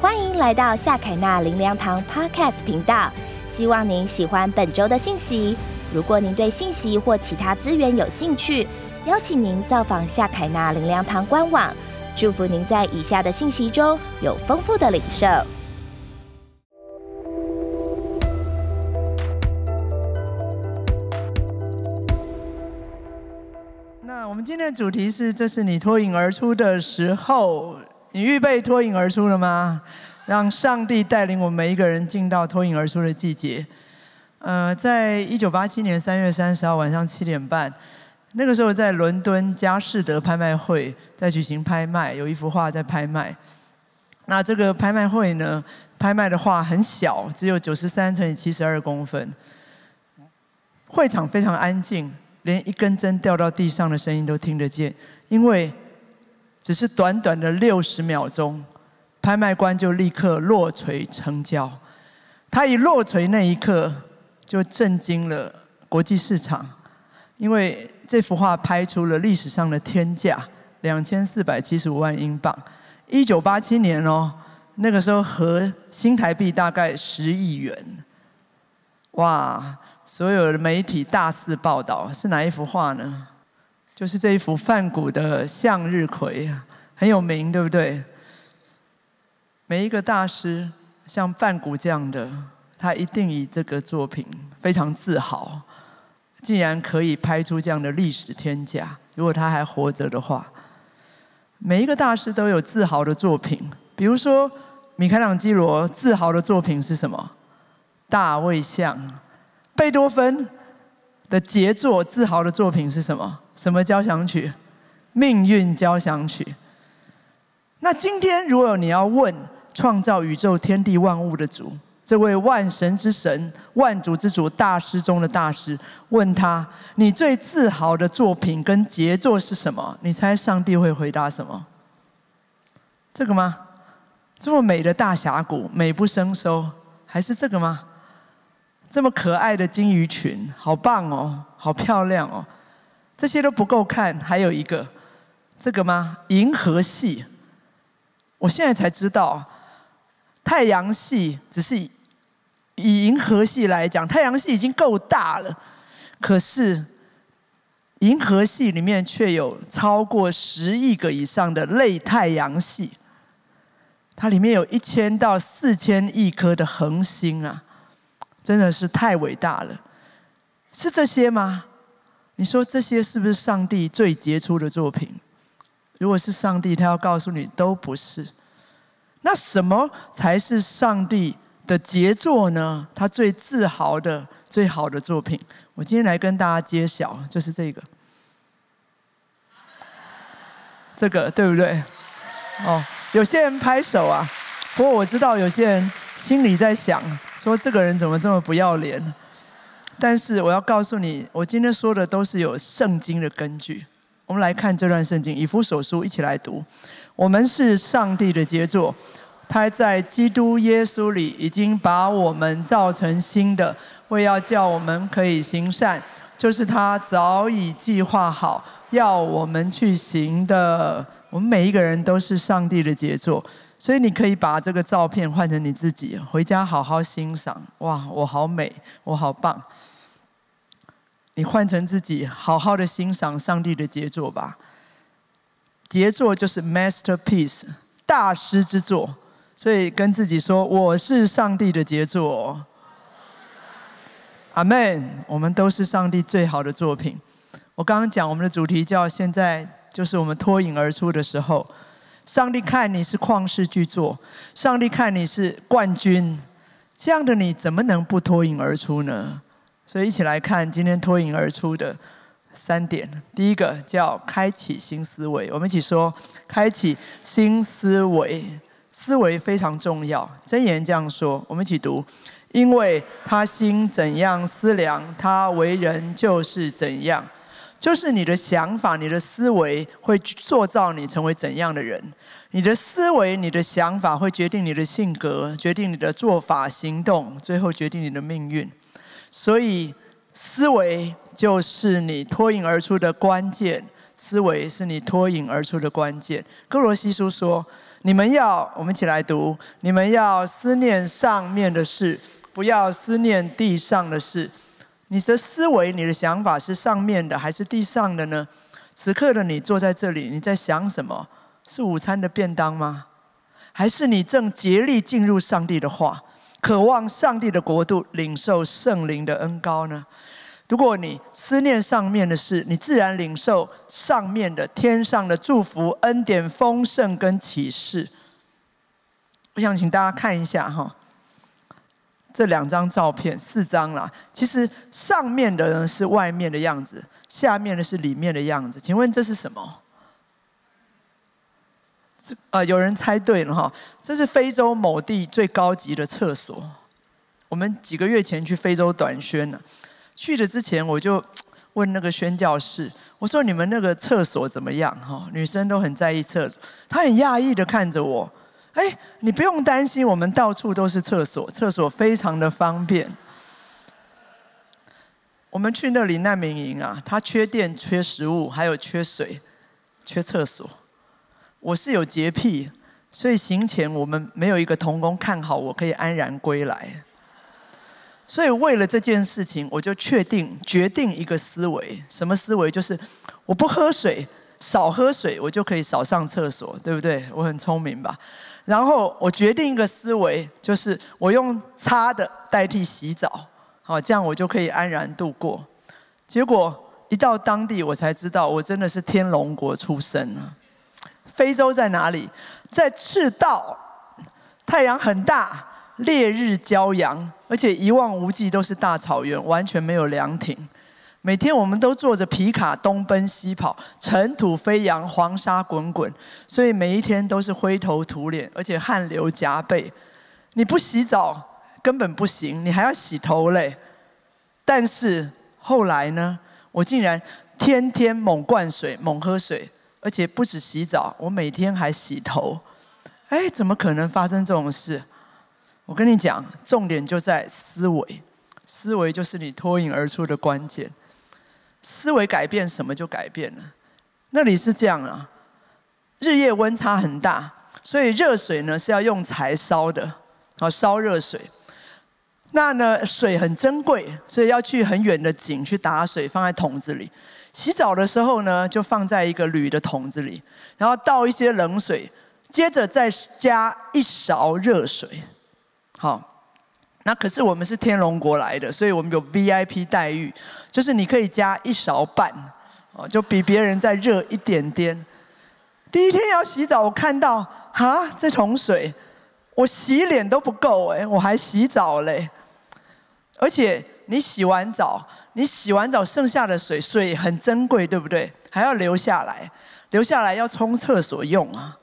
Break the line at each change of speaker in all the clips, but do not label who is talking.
欢迎来到夏凯纳林良堂 Podcast 频道，希望您喜欢本周的信息。如果您对信息或其他资源有兴趣，邀请您造访夏凯纳林良堂官网。祝福您在以下的信息中有丰富的领受。
那我们今天的主题是：这是你脱颖而出的时候。你预备脱颖而出了吗？让上帝带领我们每一个人进到脱颖而出的季节。呃，在一九八七年三月三十号晚上七点半，那个时候在伦敦佳士得拍卖会在举行拍卖，有一幅画在拍卖。那这个拍卖会呢，拍卖的画很小，只有九十三乘以七十二公分。会场非常安静，连一根针掉到地上的声音都听得见，因为。只是短短的六十秒钟，拍卖官就立刻落锤成交。他一落锤那一刻，就震惊了国际市场，因为这幅画拍出了历史上的天价两千四百七十五万英镑。一九八七年哦，那个时候和新台币大概十亿元。哇！所有的媒体大肆报道，是哪一幅画呢？就是这一幅梵谷的向日葵，很有名，对不对？每一个大师，像梵谷这样的，他一定以这个作品非常自豪，竟然可以拍出这样的历史天价。如果他还活着的话，每一个大师都有自豪的作品。比如说，米开朗基罗自豪的作品是什么？大卫像。贝多芬的杰作，自豪的作品是什么？什么交响曲？命运交响曲。那今天，如果你要问创造宇宙天地万物的主，这位万神之神、万主之主、大师中的大师，问他你最自豪的作品跟杰作是什么？你猜上帝会回答什么？这个吗？这么美的大峡谷，美不胜收，还是这个吗？这么可爱的金鱼群，好棒哦，好漂亮哦。这些都不够看，还有一个，这个吗？银河系。我现在才知道，太阳系只是以银河系来讲，太阳系已经够大了。可是，银河系里面却有超过十亿个以上的类太阳系，它里面有一千到四千亿颗的恒星啊，真的是太伟大了。是这些吗？你说这些是不是上帝最杰出的作品？如果是上帝，他要告诉你都不是。那什么才是上帝的杰作呢？他最自豪的、最好的作品，我今天来跟大家揭晓，就是这个。这个对不对？哦，有些人拍手啊。不过我知道有些人心里在想，说这个人怎么这么不要脸？但是我要告诉你，我今天说的都是有圣经的根据。我们来看这段圣经，以弗所书，一起来读。我们是上帝的杰作，他在基督耶稣里已经把我们造成新的，为要叫我们可以行善，就是他早已计划好要我们去行的。我们每一个人都是上帝的杰作。所以你可以把这个照片换成你自己，回家好好欣赏。哇，我好美，我好棒。你换成自己，好好的欣赏上帝的杰作吧。杰作就是 masterpiece，大师之作。所以跟自己说，我是上帝的杰作。阿门。我们都是上帝最好的作品。我刚刚讲我们的主题叫现在就是我们脱颖而出的时候。上帝看你是旷世巨作，上帝看你是冠军，这样的你怎么能不脱颖而出呢？所以一起来看今天脱颖而出的三点。第一个叫开启新思维，我们一起说开启新思维，思维非常重要。箴言这样说，我们一起读：因为他心怎样思量，他为人就是怎样。就是你的想法、你的思维会塑造你成为怎样的人。你的思维、你的想法会决定你的性格，决定你的做法、行动，最后决定你的命运。所以，思维就是你脱颖而出的关键。思维是你脱颖而出的关键。哥罗西书说：“你们要，我们一起来读，你们要思念上面的事，不要思念地上的事。你的思维、你的想法是上面的还是地上的呢？此刻的你坐在这里，你在想什么？是午餐的便当吗？还是你正竭力进入上帝的话，渴望上帝的国度，领受圣灵的恩高呢？如果你思念上面的事，你自然领受上面的天上的祝福、恩典、丰盛跟启示。我想请大家看一下哈，这两张照片，四张啦。其实上面的呢是外面的样子，下面的是里面的样子。请问这是什么？这啊，有人猜对了哈！这是非洲某地最高级的厕所。我们几个月前去非洲短宣了，去的之前我就问那个宣教士，我说：“你们那个厕所怎么样？”哈，女生都很在意厕所。她很讶异的看着我：“哎，你不用担心，我们到处都是厕所，厕所非常的方便。我们去那里难民营啊，它缺电、缺食物，还有缺水、缺厕所。”我是有洁癖，所以行前我们没有一个童工看好我可以安然归来。所以为了这件事情，我就确定决定一个思维，什么思维？就是我不喝水，少喝水，我就可以少上厕所，对不对？我很聪明吧？然后我决定一个思维，就是我用擦的代替洗澡，好，这样我就可以安然度过。结果一到当地，我才知道我真的是天龙国出生啊！非洲在哪里？在赤道，太阳很大，烈日骄阳，而且一望无际都是大草原，完全没有凉亭。每天我们都坐着皮卡东奔西跑，尘土飞扬，黄沙滚滚，所以每一天都是灰头土脸，而且汗流浃背。你不洗澡根本不行，你还要洗头嘞。但是后来呢，我竟然天天猛灌水，猛喝水。而且不止洗澡，我每天还洗头。哎，怎么可能发生这种事？我跟你讲，重点就在思维，思维就是你脱颖而出的关键。思维改变，什么就改变了。那里是这样啊，日夜温差很大，所以热水呢是要用柴烧的，啊，烧热水。那呢，水很珍贵，所以要去很远的井去打水，放在桶子里。洗澡的时候呢，就放在一个铝的桶子里，然后倒一些冷水，接着再加一勺热水。好，那可是我们是天龙国来的，所以我们有 VIP 待遇，就是你可以加一勺半，哦，就比别人再热一点点。第一天要洗澡，我看到哈这桶水，我洗脸都不够哎，我还洗澡嘞，而且你洗完澡。你洗完澡剩下的水，水很珍贵，对不对？还要留下来，留下来要冲厕所用啊。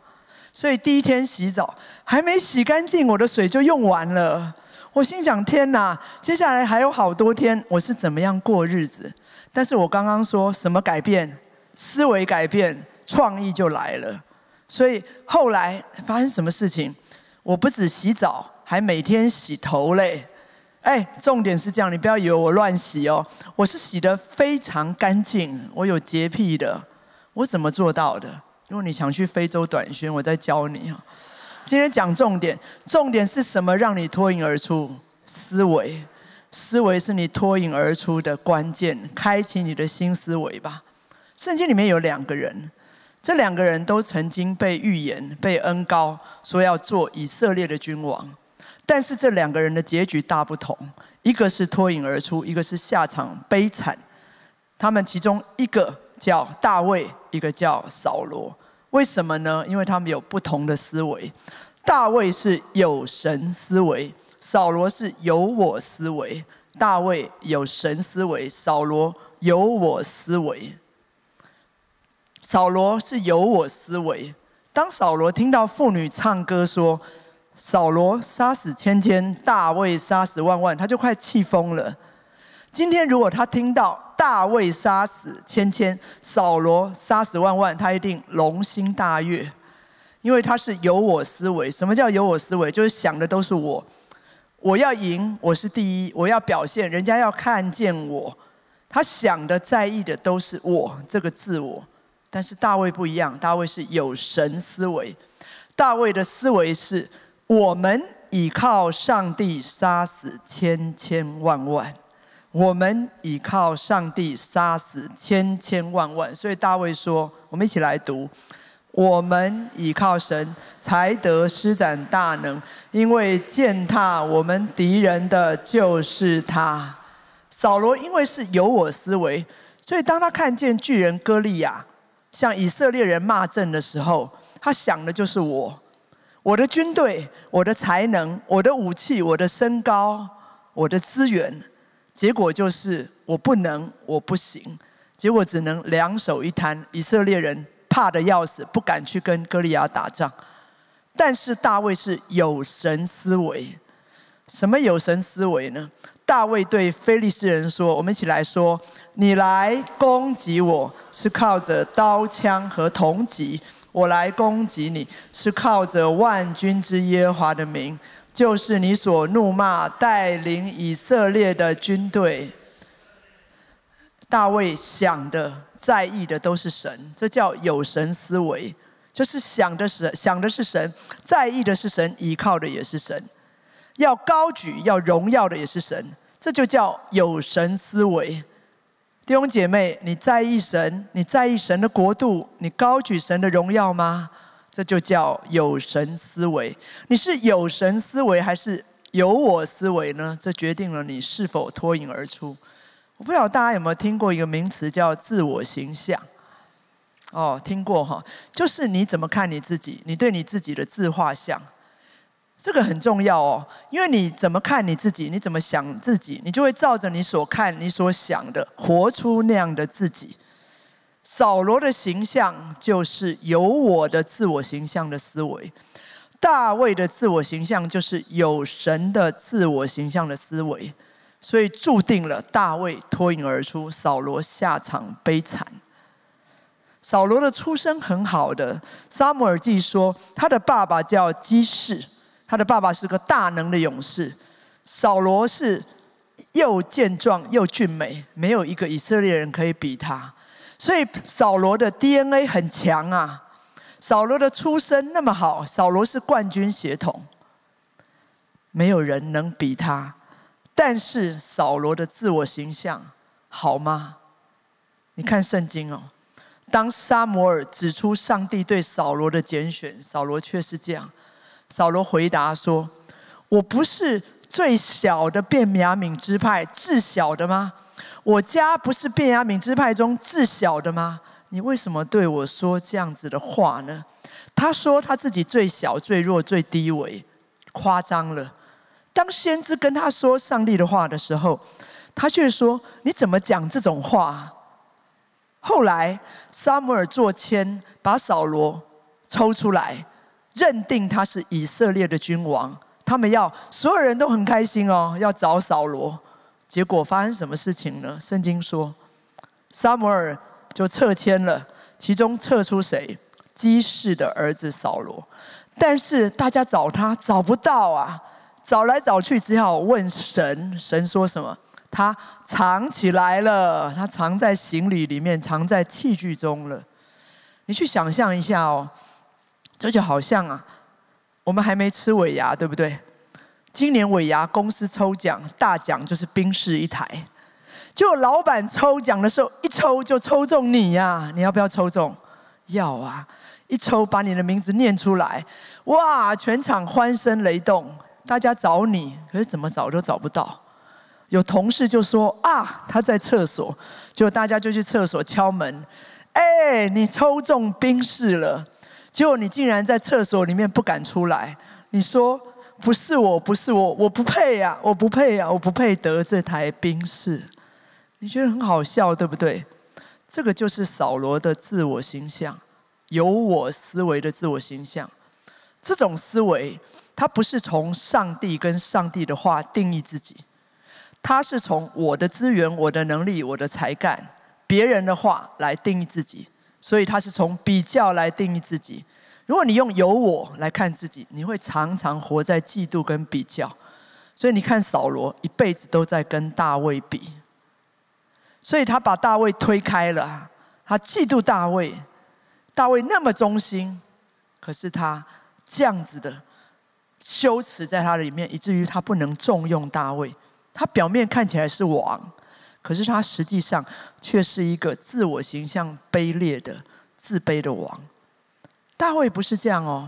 所以第一天洗澡还没洗干净，我的水就用完了。我心想：天哪，接下来还有好多天，我是怎么样过日子？但是我刚刚说什么改变？思维改变，创意就来了。所以后来发生什么事情？我不止洗澡，还每天洗头嘞。哎，重点是这样，你不要以为我乱洗哦，我是洗得非常干净，我有洁癖的，我怎么做到的？如果你想去非洲短宣，我再教你啊。今天讲重点，重点是什么让你脱颖而出？思维，思维是你脱颖而出的关键，开启你的新思维吧。圣经里面有两个人，这两个人都曾经被预言、被恩高，说要做以色列的君王。但是这两个人的结局大不同，一个是脱颖而出，一个是下场悲惨。他们其中一个叫大卫，一个叫扫罗。为什么呢？因为他们有不同的思维。大卫是有神思维，扫罗是有我思维。大卫有神思维，扫罗有我思维。扫罗是有我思维。当扫罗听到妇女唱歌说。扫罗杀死千千，大卫杀死万万，他就快气疯了。今天如果他听到大卫杀死千千，扫罗杀死万万，他一定龙心大悦，因为他是有我思维。什么叫有我思维？就是想的都是我，我要赢，我是第一，我要表现，人家要看见我。他想的、在意的都是我这个自我。但是大卫不一样，大卫是有神思维。大卫的思维是：我们倚靠上帝杀死千千万万，我们倚靠上帝杀死千千万万。所以大卫说：“我们一起来读，我们倚靠神才得施展大能，因为践踏我们敌人的就是他。”扫罗因为是有我思维，所以当他看见巨人歌利亚向以色列人骂阵的时候，他想的就是我，我的军队，我的才能，我的武器，我的身高，我的资源，结果就是我不能，我不行，结果只能两手一摊。以色列人怕的要死，不敢去跟歌利亚打仗。但是大卫是有神思维，什么有神思维呢？大卫对非利士人说：“我们一起来说，你来攻击我是靠着刀枪和铜戟。”我来攻击你，是靠着万军之耶和华的名，就是你所怒骂带领以色列的军队。大卫想的、在意的都是神，这叫有神思维，就是想的是想的是神，在意的是神，依靠的也是神，要高举、要荣耀的也是神，这就叫有神思维。弟兄姐妹，你在意神？你在意神的国度？你高举神的荣耀吗？这就叫有神思维。你是有神思维还是有我思维呢？这决定了你是否脱颖而出。我不知道大家有没有听过一个名词叫自我形象？哦，听过哈，就是你怎么看你自己？你对你自己的自画像。这个很重要哦，因为你怎么看你自己，你怎么想自己，你就会照着你所看、你所想的，活出那样的自己。扫罗的形象就是有我的自我形象的思维，大卫的自我形象就是有神的自我形象的思维，所以注定了大卫脱颖而出，扫罗下场悲惨。扫罗的出身很好的，沙姆尔记说他的爸爸叫基士。他的爸爸是个大能的勇士，扫罗是又健壮又俊美，没有一个以色列人可以比他，所以扫罗的 DNA 很强啊。扫罗的出身那么好，扫罗是冠军血统，没有人能比他。但是扫罗的自我形象好吗？你看圣经哦，当沙摩尔指出上帝对扫罗的拣选，扫罗却是这样。扫罗回答说：“我不是最小的便雅悯支派至小的吗？我家不是便雅悯支派中至小的吗？你为什么对我说这样子的话呢？”他说他自己最小、最弱、最低微，夸张了。当先知跟他说上帝的话的时候，他却说：“你怎么讲这种话？”后来撒母耳做签，把扫罗抽出来。认定他是以色列的君王，他们要所有人都很开心哦，要找扫罗。结果发生什么事情呢？圣经说，撒摩尔就撤迁了，其中撤出谁？基士的儿子扫罗。但是大家找他找不到啊，找来找去只好问神。神说什么？他藏起来了，他藏在行李里面，藏在器具中了。你去想象一下哦。这就好像啊，我们还没吃尾牙，对不对？今年尾牙公司抽奖，大奖就是冰室一台。就老板抽奖的时候，一抽就抽中你呀！你要不要抽中？要啊！一抽把你的名字念出来，哇！全场欢声雷动，大家找你，可是怎么找都找不到。有同事就说啊，他在厕所，就大家就去厕所敲门，哎，你抽中冰室了。结果你竟然在厕所里面不敢出来，你说不是我，不是我，我不配呀，我不配呀，我不配得这台兵士。你觉得很好笑，对不对？这个就是扫罗的自我形象，有我思维的自我形象。这种思维，他不是从上帝跟上帝的话定义自己，他是从我的资源、我的能力、我的才干、别人的话来定义自己。所以他是从比较来定义自己。如果你用有我来看自己，你会常常活在嫉妒跟比较。所以你看扫罗一辈子都在跟大卫比，所以他把大卫推开了。他嫉妒大卫，大卫那么忠心，可是他这样子的羞耻在他里面，以至于他不能重用大卫。他表面看起来是王，可是他实际上却是一个自我形象卑劣的、自卑的王。大卫不是这样哦，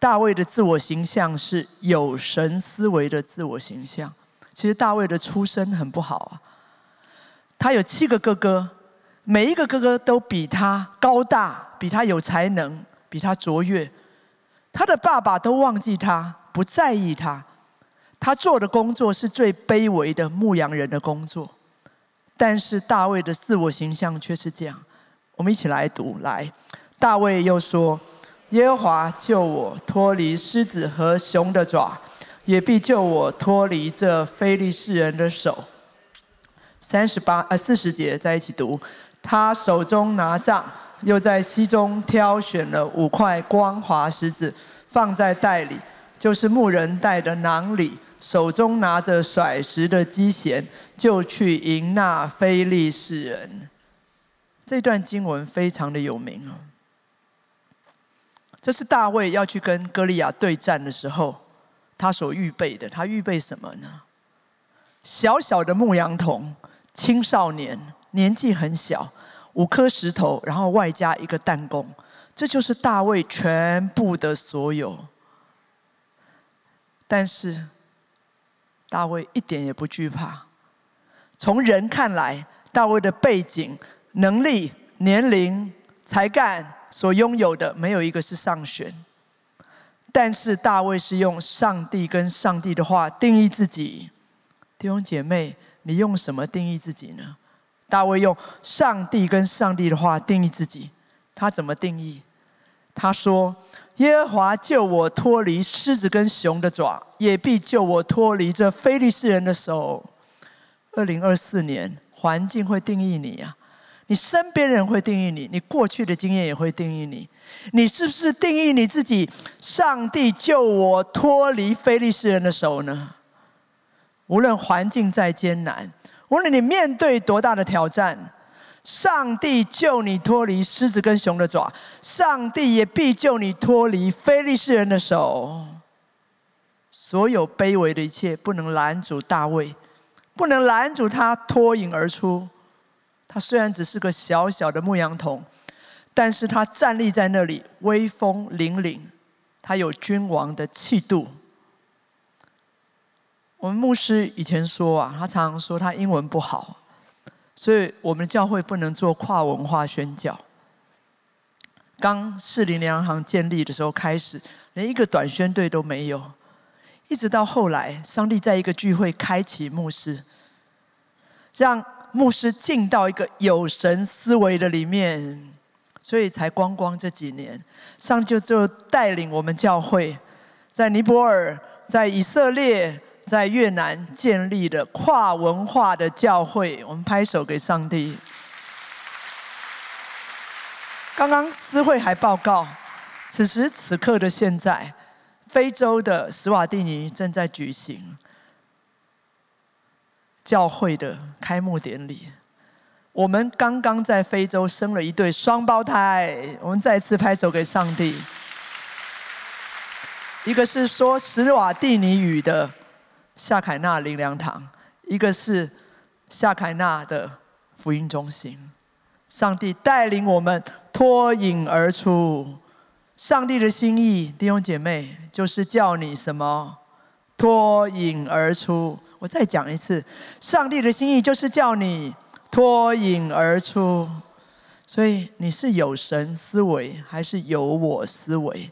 大卫的自我形象是有神思维的自我形象。其实大卫的出身很不好啊，他有七个哥哥，每一个哥哥都比他高大，比他有才能，比他卓越。他的爸爸都忘记他，不在意他。他做的工作是最卑微的牧羊人的工作，但是大卫的自我形象却是这样。我们一起来读，来，大卫又说：“耶和华救我脱离狮子和熊的爪。”也必救我脱离这非利士人的手。三十八呃四十节在一起读，他手中拿杖，又在溪中挑选了五块光滑石子，放在袋里，就是牧人带的囊里，手中拿着甩石的机弦，就去迎那非利士人。这段经文非常的有名哦。这是大卫要去跟歌利亚对战的时候。他所预备的，他预备什么呢？小小的牧羊童，青少年，年纪很小，五颗石头，然后外加一个弹弓，这就是大卫全部的所有。但是大卫一点也不惧怕。从人看来，大卫的背景、能力、年龄、才干所拥有的，没有一个是上选。但是大卫是用上帝跟上帝的话定义自己，弟兄姐妹，你用什么定义自己呢？大卫用上帝跟上帝的话定义自己，他怎么定义？他说：“耶和华救我脱离狮子跟熊的爪，也必救我脱离这非利士人的手。”二零二四年，环境会定义你呀。你身边人会定义你，你过去的经验也会定义你。你是不是定义你自己？上帝救我脱离非利士人的手呢？无论环境再艰难，无论你面对多大的挑战，上帝救你脱离狮子跟熊的爪，上帝也必救你脱离非利士人的手。所有卑微的一切不能拦阻大卫，不能拦阻他脱颖而出。他虽然只是个小小的牧羊童，但是他站立在那里，威风凛凛，他有君王的气度。我们牧师以前说啊，他常常说他英文不好，所以我们教会不能做跨文化宣教。刚士林粮行建立的时候开始，连一个短宣队都没有，一直到后来，上帝在一个聚会开启牧师，让。牧师进到一个有神思维的里面，所以才光光这几年，上就就带领我们教会，在尼泊尔、在以色列、在越南建立的跨文化的教会。我们拍手给上帝。刚刚思会还报告，此时此刻的现在，非洲的斯瓦蒂尼正在举行。教会的开幕典礼，我们刚刚在非洲生了一对双胞胎，我们再次拍手给上帝。一个是说史瓦蒂尼语的夏凯纳灵粮堂，一个是夏凯纳的福音中心。上帝带领我们脱颖而出，上帝的心意，弟兄姐妹，就是叫你什么脱颖而出。我再讲一次，上帝的心意就是叫你脱颖而出。所以你是有神思维还是有我思维？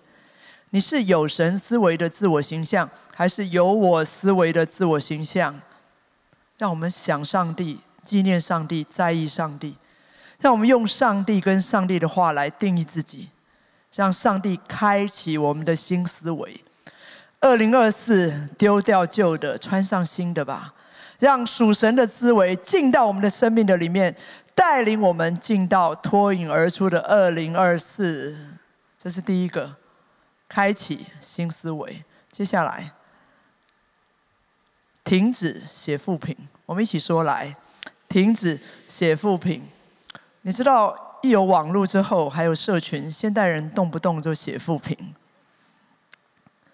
你是有神思维的自我形象，还是有我思维的自我形象？让我们想上帝，纪念上帝，在意上帝。让我们用上帝跟上帝的话来定义自己，让上帝开启我们的新思维。二零二四，丢掉旧的，穿上新的吧。让属神的思维进到我们的生命的里面，带领我们进到脱颖而出的二零二四。这是第一个，开启新思维。接下来，停止写副评。我们一起说来，停止写副评。你知道，一有网络之后，还有社群，现代人动不动就写副评。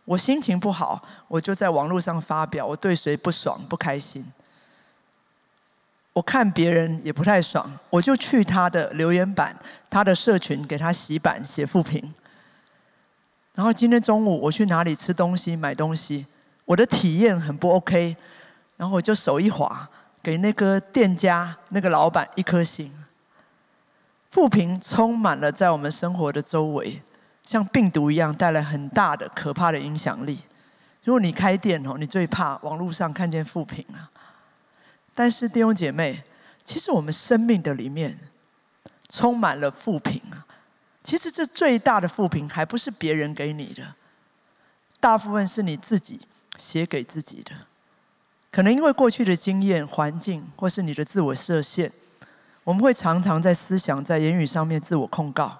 我心情不好，我就在网络上发表我对谁不爽不开心。我看别人也不太爽，我就去他的留言板、他的社群给他洗版写负评。然后今天中午我去哪里吃东西、买东西，我的体验很不 OK，然后我就手一滑，给那个店家、那个老板一颗星。负评充满了在我们生活的周围，像病毒一样带来很大的可怕的影响力。如果你开店哦，你最怕网络上看见负评啊。但是弟兄姐妹，其实我们生命的里面充满了负评啊。其实这最大的负评还不是别人给你的，大部分是你自己写给自己的。可能因为过去的经验、环境，或是你的自我设限，我们会常常在思想、在言语上面自我控告：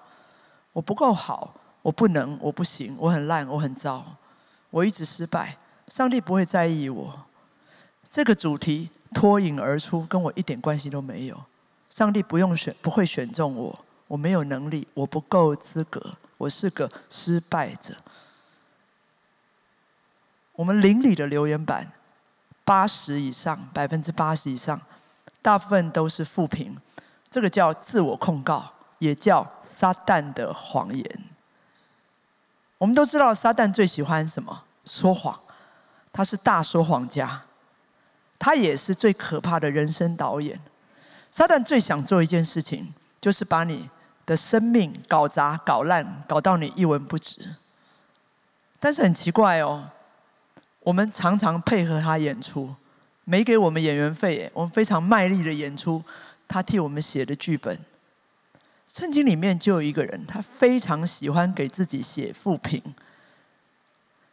我不够好，我不能，我不行，我很烂，我很糟，我一直失败。上帝不会在意我。这个主题。脱颖而出，跟我一点关系都没有。上帝不用选，不会选中我。我没有能力，我不够资格，我是个失败者。我们邻里的留言板，八十以上，百分之八十以上，大部分都是负评。这个叫自我控告，也叫撒旦的谎言。我们都知道，撒旦最喜欢什么？说谎，他是大说谎家。他也是最可怕的人生导演。撒旦最想做一件事情，就是把你的生命搞砸、搞烂，搞到你一文不值。但是很奇怪哦，我们常常配合他演出，没给我们演员费，我们非常卖力的演出他替我们写的剧本。圣经里面就有一个人，他非常喜欢给自己写负评。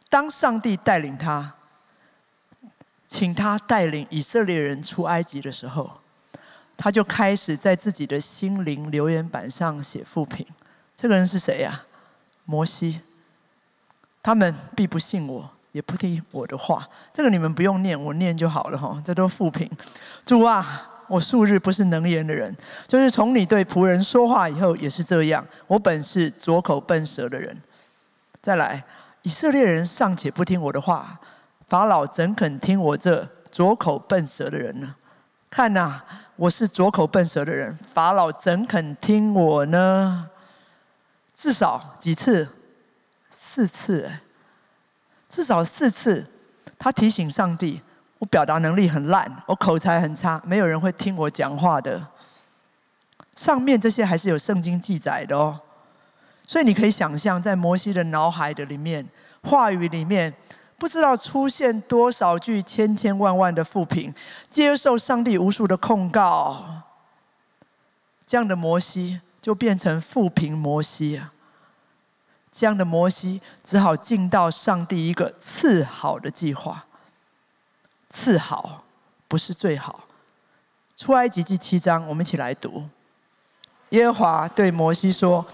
当上帝带领他。请他带领以色列人出埃及的时候，他就开始在自己的心灵留言板上写负评。这个人是谁呀？摩西。他们必不信我，也不听我的话。这个你们不用念，我念就好了哈。这都负评。主啊，我素日不是能言的人，就是从你对仆人说话以后也是这样。我本是左口笨舌的人。再来，以色列人尚且不听我的话。法老怎肯听我这左口笨舌的人呢？看呐，我是左口笨舌的人，法老怎肯听我呢？至少几次？四次，至少四次。他提醒上帝：我表达能力很烂，我口才很差，没有人会听我讲话的。上面这些还是有圣经记载的哦，所以你可以想象，在摩西的脑海的里面，话语里面。不知道出现多少句千千万万的负评，接受上帝无数的控告，这样的摩西就变成负评摩西啊！这样的摩西只好进到上帝一个次好的计划，次好不是最好。出埃及记七章，我们一起来读。耶和华对摩西说：“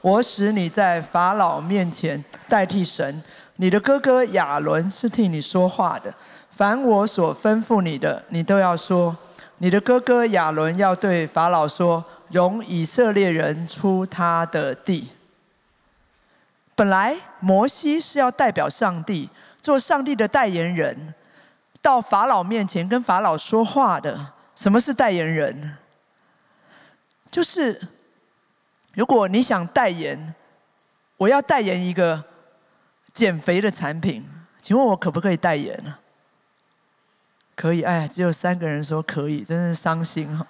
我使你在法老面前代替神。”你的哥哥亚伦是替你说话的，凡我所吩咐你的，你都要说。你的哥哥亚伦要对法老说：“容以色列人出他的地。”本来摩西是要代表上帝，做上帝的代言人，到法老面前跟法老说话的。什么是代言人？就是如果你想代言，我要代言一个。减肥的产品，请问我可不可以代言呢？可以，哎，只有三个人说可以，真是伤心哈。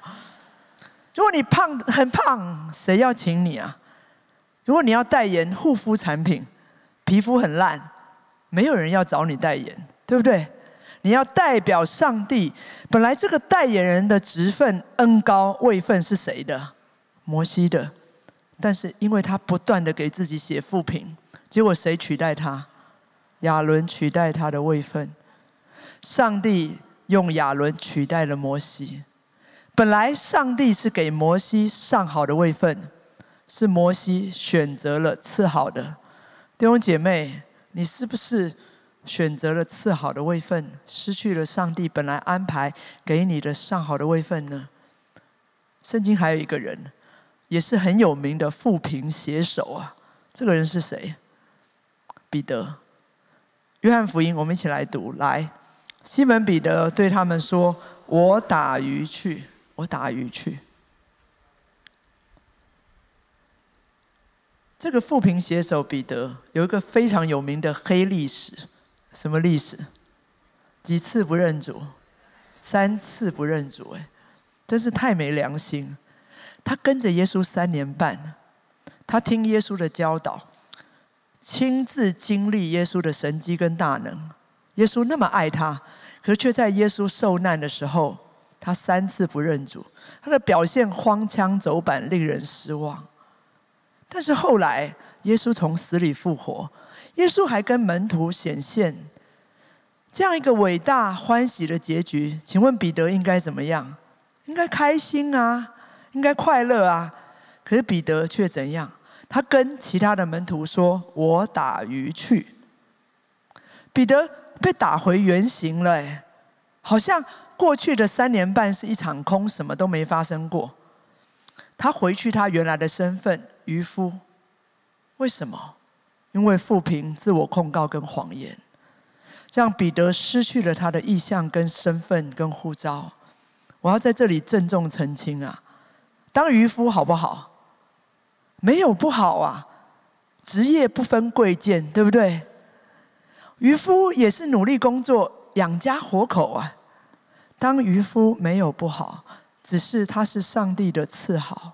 如果你胖很胖，谁要请你啊？如果你要代言护肤产品，皮肤很烂，没有人要找你代言，对不对？你要代表上帝，本来这个代言人的职分恩高位分是谁的？摩西的，但是因为他不断的给自己写负评。结果谁取代他？亚伦取代他的位分。上帝用亚伦取代了摩西。本来上帝是给摩西上好的位分，是摩西选择了次好的。弟兄姐妹，你是不是选择了次好的位分，失去了上帝本来安排给你的上好的位分呢？圣经还有一个人，也是很有名的富平写手啊。这个人是谁？彼得，约翰福音，我们一起来读。来，西门彼得对他们说：“我打鱼去，我打鱼去。”这个富平写手彼得有一个非常有名的黑历史，什么历史？几次不认主？三次不认主？哎，真是太没良心！他跟着耶稣三年半，他听耶稣的教导，亲自经历耶稣的神迹跟大能。耶稣那么爱他，可是却在耶稣受难的时候，他三次不认主，他的表现荒腔走板，令人失望。但是后来，耶稣从死里复活，耶稣还跟门徒显现，这样一个伟大欢喜的结局，请问彼得应该怎么样？应该开心啊，应该快乐啊。可是彼得却怎样？他跟其他的门徒说：“我打鱼去。”彼得被打回原形了，哎，好像过去的三年半是一场空，什么都没发生过。他回去他原来的身份。渔夫，为什么？因为富平自我控告跟谎言，让彼得失去了他的意向、跟身份、跟护照。我要在这里郑重澄清啊！当渔夫好不好？没有不好啊，职业不分贵贱，对不对？渔夫也是努力工作养家活口啊。当渔夫没有不好，只是他是上帝的赐好。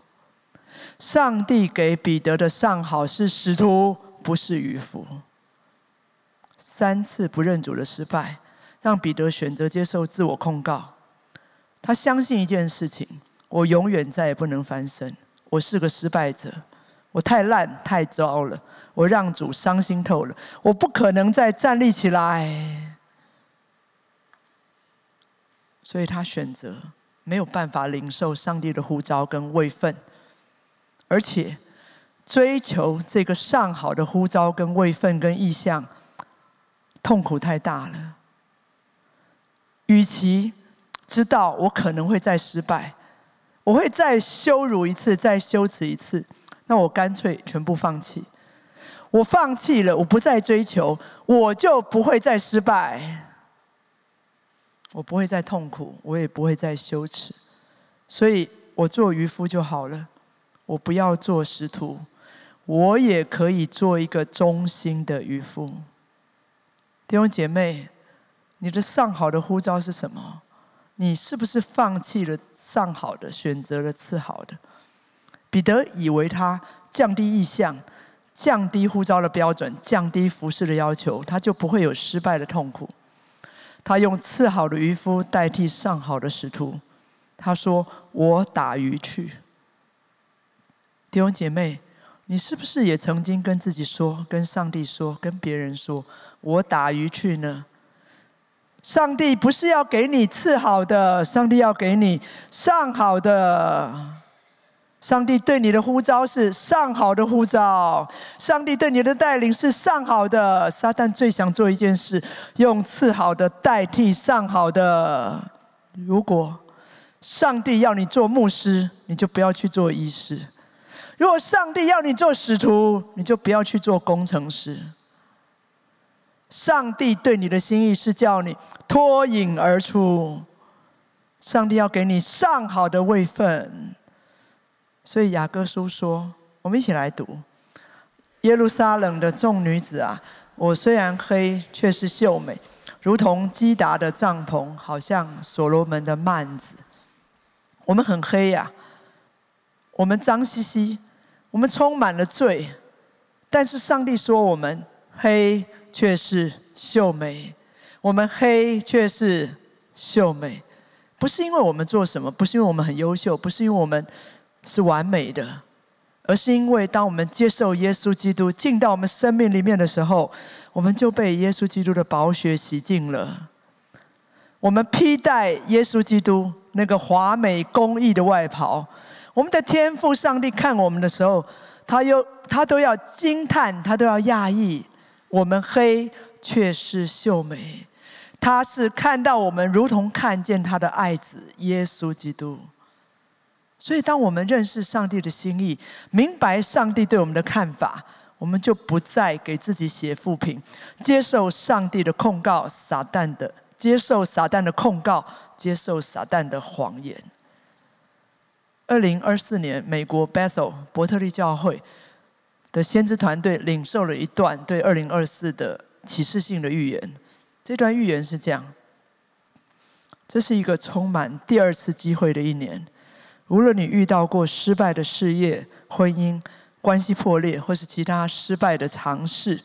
上帝给彼得的上好是使徒，不是渔夫。三次不认主的失败，让彼得选择接受自我控告。他相信一件事情：我永远再也不能翻身。我是个失败者，我太烂太糟了，我让主伤心透了。我不可能再站立起来，所以他选择没有办法领受上帝的呼召跟位分。而且，追求这个上好的呼召、跟位分、跟意向，痛苦太大了。与其知道我可能会再失败，我会再羞辱一次、再羞耻一次，那我干脆全部放弃。我放弃了，我不再追求，我就不会再失败，我不会再痛苦，我也不会再羞耻，所以我做渔夫就好了。我不要做师徒，我也可以做一个忠心的渔夫。弟兄姐妹，你的上好的呼召是什么？你是不是放弃了上好的，选择了次好的？彼得以为他降低意向、降低呼召的标准、降低服饰的要求，他就不会有失败的痛苦。他用次好的渔夫代替上好的使徒。他说：“我打鱼去。”弟兄姐妹，你是不是也曾经跟自己说、跟上帝说、跟别人说：“我打鱼去呢？”上帝不是要给你次好的，上帝要给你上好的。上帝对你的呼召是上好的呼召，上帝对你的带领是上好的。撒旦最想做一件事，用次好的代替上好的。如果上帝要你做牧师，你就不要去做医师。如果上帝要你做使徒，你就不要去做工程师。上帝对你的心意是叫你脱颖而出，上帝要给你上好的位分。所以雅各书说：“我们一起来读耶路撒冷的众女子啊，我虽然黑，却是秀美，如同基达的帐篷，好像所罗门的幔子。我们很黑呀，我们脏兮兮。”我们充满了罪，但是上帝说我们黑却是秀美，我们黑却是秀美，不是因为我们做什么，不是因为我们很优秀，不是因为我们是完美的，而是因为当我们接受耶稣基督进到我们生命里面的时候，我们就被耶稣基督的宝血洗净了。我们披戴耶稣基督那个华美公义的外袍。我们的天父上帝看我们的时候，他又他都要惊叹，他都要讶异。我们黑却是秀美，他是看到我们如同看见他的爱子耶稣基督。所以，当我们认识上帝的心意，明白上帝对我们的看法，我们就不再给自己写负评，接受上帝的控告，撒旦的接受撒旦的控告，接受撒旦的谎言。二零二四年，美国 Bethel 伯特利教会的先知团队领受了一段对二零二四的启示性的预言。这段预言是这样：这是一个充满第二次机会的一年。无论你遇到过失败的事业、婚姻、关系破裂，或是其他失败的尝试，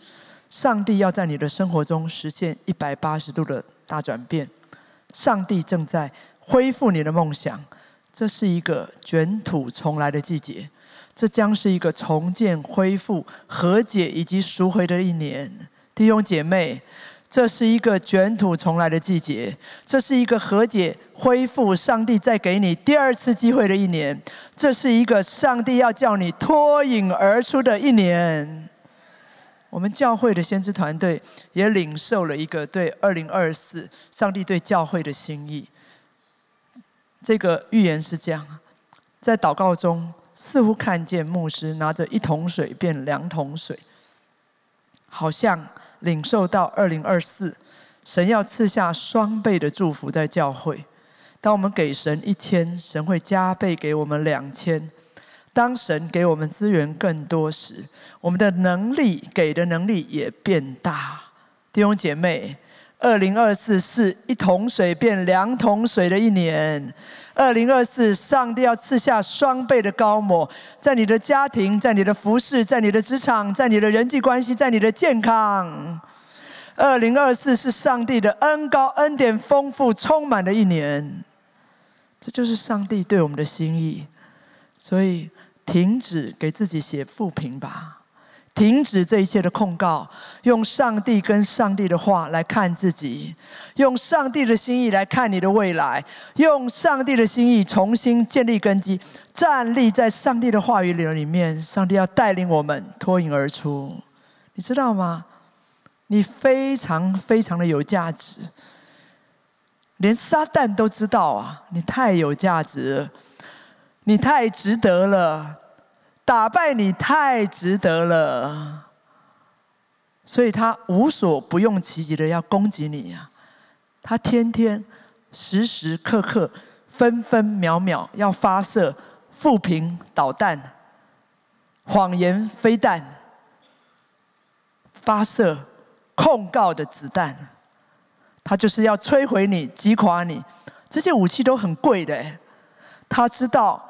上帝要在你的生活中实现一百八十度的大转变。上帝正在恢复你的梦想。这是一个卷土重来的季节，这将是一个重建、恢复、和解以及赎回的一年。弟兄姐妹，这是一个卷土重来的季节，这是一个和解、恢复，上帝再给你第二次机会的一年。这是一个上帝要叫你脱颖而出的一年。我们教会的先知团队也领受了一个对二零二四上帝对教会的心意。这个预言是这样：在祷告中，似乎看见牧师拿着一桶水变两桶水，好像领受到二零二四神要赐下双倍的祝福在教会。当我们给神一千，神会加倍给我们两千；当神给我们资源更多时，我们的能力给的能力也变大。弟兄姐妹。二零二四是一桶水变两桶水的一年。二零二四，上帝要赐下双倍的高模，在你的家庭，在你的服饰，在你的职场，在你的人际关系，在你的健康。二零二四是上帝的恩高恩典丰富充满的一年。这就是上帝对我们的心意。所以，停止给自己写负评吧。停止这一切的控告，用上帝跟上帝的话来看自己，用上帝的心意来看你的未来，用上帝的心意重新建立根基，站立在上帝的话语里里面。上帝要带领我们脱颖而出，你知道吗？你非常非常的有价值，连撒旦都知道啊！你太有价值，你太值得了。打败你太值得了，所以他无所不用其极的要攻击你呀！他天天、时时刻刻、分分秒秒要发射负平导弹、谎言飞弹、发射控告的子弹，他就是要摧毁你、击垮你。这些武器都很贵的，他知道。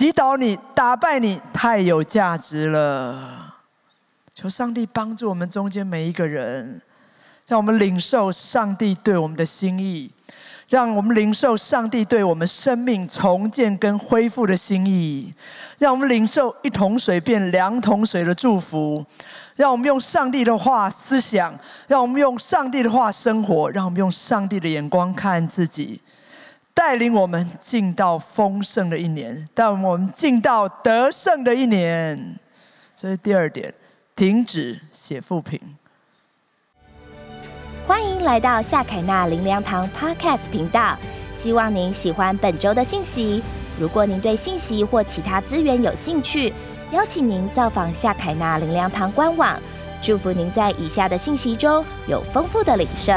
击倒你，打败你，太有价值了。求上帝帮助我们中间每一个人，让我们领受上帝对我们的心意，让我们领受上帝对我们生命重建跟恢复的心意，让我们领受一桶水变两桶水的祝福，让我们用上帝的话思想，让我们用上帝的话生活，让我们用上帝的眼光看自己。带领我们进到丰盛的一年，带我们进到得胜的一年。这是第二点，停止写负评。
欢迎来到夏凯纳林良堂 Podcast 频道，希望您喜欢本周的信息。如果您对信息或其他资源有兴趣，邀请您造访夏凯纳林良堂官网。祝福您在以下的信息中有丰富的领受。